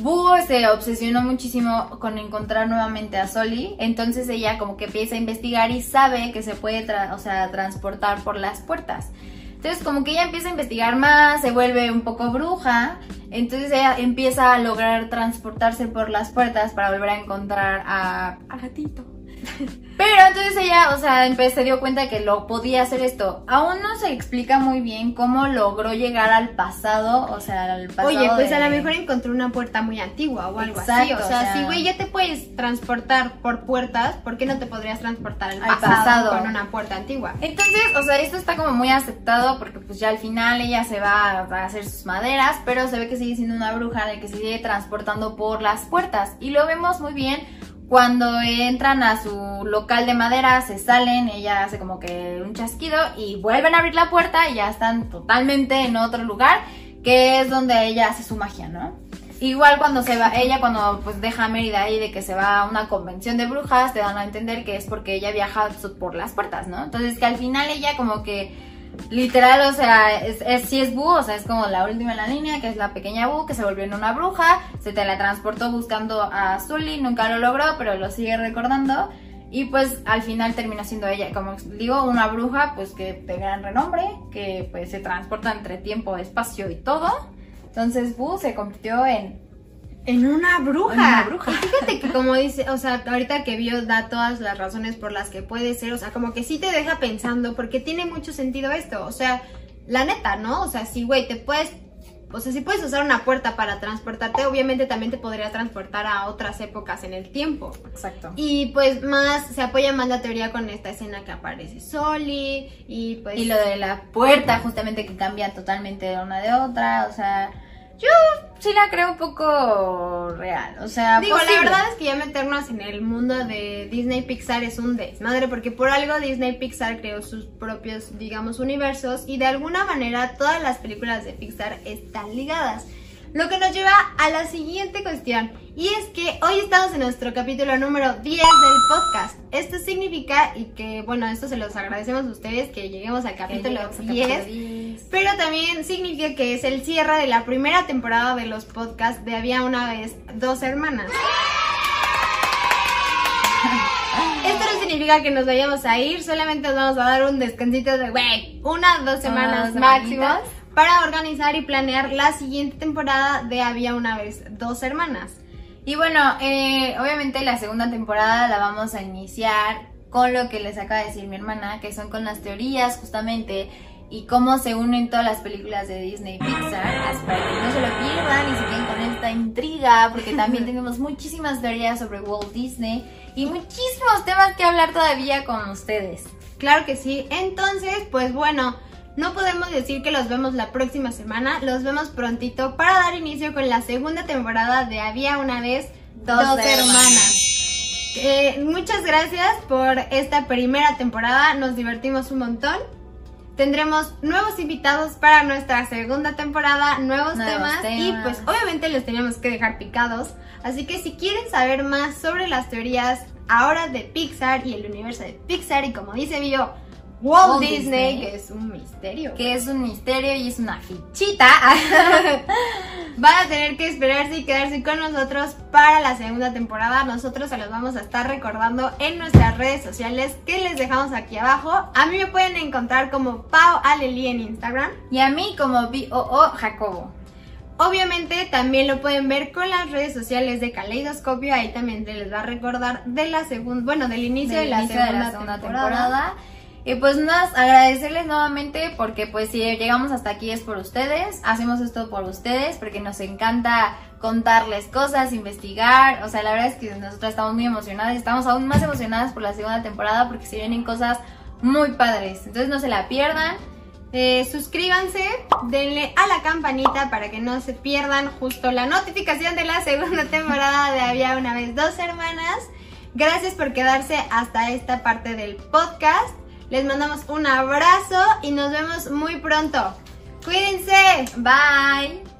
Boo se obsesionó muchísimo con encontrar nuevamente a Soli, entonces ella como que empieza a investigar y sabe que se puede, o sea, transportar por las puertas. Entonces como que ella empieza a investigar más, se vuelve un poco bruja, entonces ella empieza a lograr transportarse por las puertas para volver a encontrar a, a Gatito. Pero entonces ella, o sea, se dio cuenta que lo podía hacer esto. Aún no se explica muy bien cómo logró llegar al pasado, o sea, al pasado. Oye, pues a lo mejor encontró una puerta muy antigua o algo así. Exacto, O o sea, sea- si güey ya te puedes transportar por puertas, ¿por qué no te podrías transportar al, Al pasado, pasado. con una puerta antigua? Entonces, o sea, esto está como muy aceptado porque pues ya al final ella se va a hacer sus maderas, pero se ve que sigue siendo una bruja de que se sigue transportando por las puertas. Y lo vemos muy bien cuando entran a su local de madera, se salen, ella hace como que un chasquido y vuelven a abrir la puerta y ya están totalmente en otro lugar, que es donde ella hace su magia, ¿no? Igual cuando se va, ella cuando pues deja a Mérida ahí de que se va a una convención de brujas, te dan a entender que es porque ella viaja por las puertas, ¿no? Entonces que al final ella como que literal, o sea, es, sí es Boo, o sea, es como la última en la línea, que es la pequeña Boo, que se volvió en una bruja, se teletransportó buscando a Zully, nunca lo logró, pero lo sigue recordando. Y pues al final termina siendo ella, como digo, una bruja, pues que de gran renombre, que pues se transporta entre tiempo, espacio y todo. Entonces Boo se convirtió en En una bruja. En una bruja. Y fíjate que como dice, o sea, ahorita que vio da todas las razones por las que puede ser, o sea, como que sí te deja pensando, porque tiene mucho sentido esto, o sea, la neta, ¿no? O sea, si, güey, te puedes, o sea, si puedes usar una puerta para transportarte, obviamente también te podría transportar a otras épocas en el tiempo. Exacto. Y pues más, se apoya más la teoría con esta escena que aparece Soli, y pues... Y lo de la puerta, justamente que cambia totalmente de una de otra, o sea, yo sí la creo un poco real, o sea, Digo, posible. la verdad es que ya meternos en el mundo de Disney Pixar es un desmadre, porque por algo Disney Pixar creó sus propios, digamos, universos y de alguna manera todas las películas de Pixar están ligadas. Lo que nos lleva a la siguiente cuestión, y es que hoy estamos en nuestro capítulo número 10 del podcast. Esto significa, y que bueno, esto se los agradecemos a ustedes, que lleguemos al capítulo llegamos al 10. capítulo 10. Pero también significa que es el cierre de la primera temporada de los podcasts de Había una vez dos hermanas. Esto no significa que nos vayamos a ir, solamente nos vamos a dar un descansito de, güey, una, dos semanas máximo. Para organizar y planear la siguiente temporada de Había una vez dos hermanas. Y bueno, eh, obviamente la segunda temporada la vamos a iniciar con lo que les acaba de decir mi hermana, que son con las teorías justamente y cómo se unen todas las películas de Disney y Pixar, así para que no se lo pierdan y se queden con esta intriga, porque también tenemos muchísimas teorías sobre Walt Disney y muchísimos temas que hablar todavía con ustedes. Claro que sí. Entonces, pues bueno, no podemos decir que los vemos la próxima semana, los vemos prontito para dar inicio con la segunda temporada de Había una vez dos, Dos hermanas. Eh, muchas gracias por esta primera temporada, nos divertimos un montón. Tendremos nuevos invitados para nuestra segunda temporada, nuevos, Nuevos temas, y temas. pues obviamente los teníamos que dejar picados. Así que si quieren saber más sobre las teorías ahora de Pixar y el universo de Pixar y como dice Bio, Walt, Walt Disney, Disney. que es un misterio, Que es un misterio y es una fichita. van a tener que esperarse y quedarse con nosotros para la segunda temporada. Nosotros se los vamos a estar recordando en nuestras redes sociales que les dejamos aquí abajo. A mí me pueden encontrar como Pau Aleli en Instagram. y a mí como B.O.O. Jacobo. Obviamente también lo pueden ver con las redes sociales de Caleidoscopio, ahí también se les va a recordar de la segunda, bueno, del inicio, del de, la inicio segunda de la segunda temporada. temporada. Y pues nada, agradecerles nuevamente porque pues si llegamos hasta aquí es por ustedes, hacemos esto por ustedes porque nos encanta contarles cosas, investigar, o sea, la verdad es que nosotros estamos muy emocionadas estamos aún más emocionadas por la segunda temporada porque se vienen cosas muy padres, entonces no se la pierdan. Eh, suscríbanse, denle a la campanita para que no se pierdan justo la notificación de la segunda temporada de Había una vez dos hermanas. Gracias por quedarse hasta esta parte del podcast. Les mandamos un abrazo y nos vemos muy pronto. Cuídense. Bye.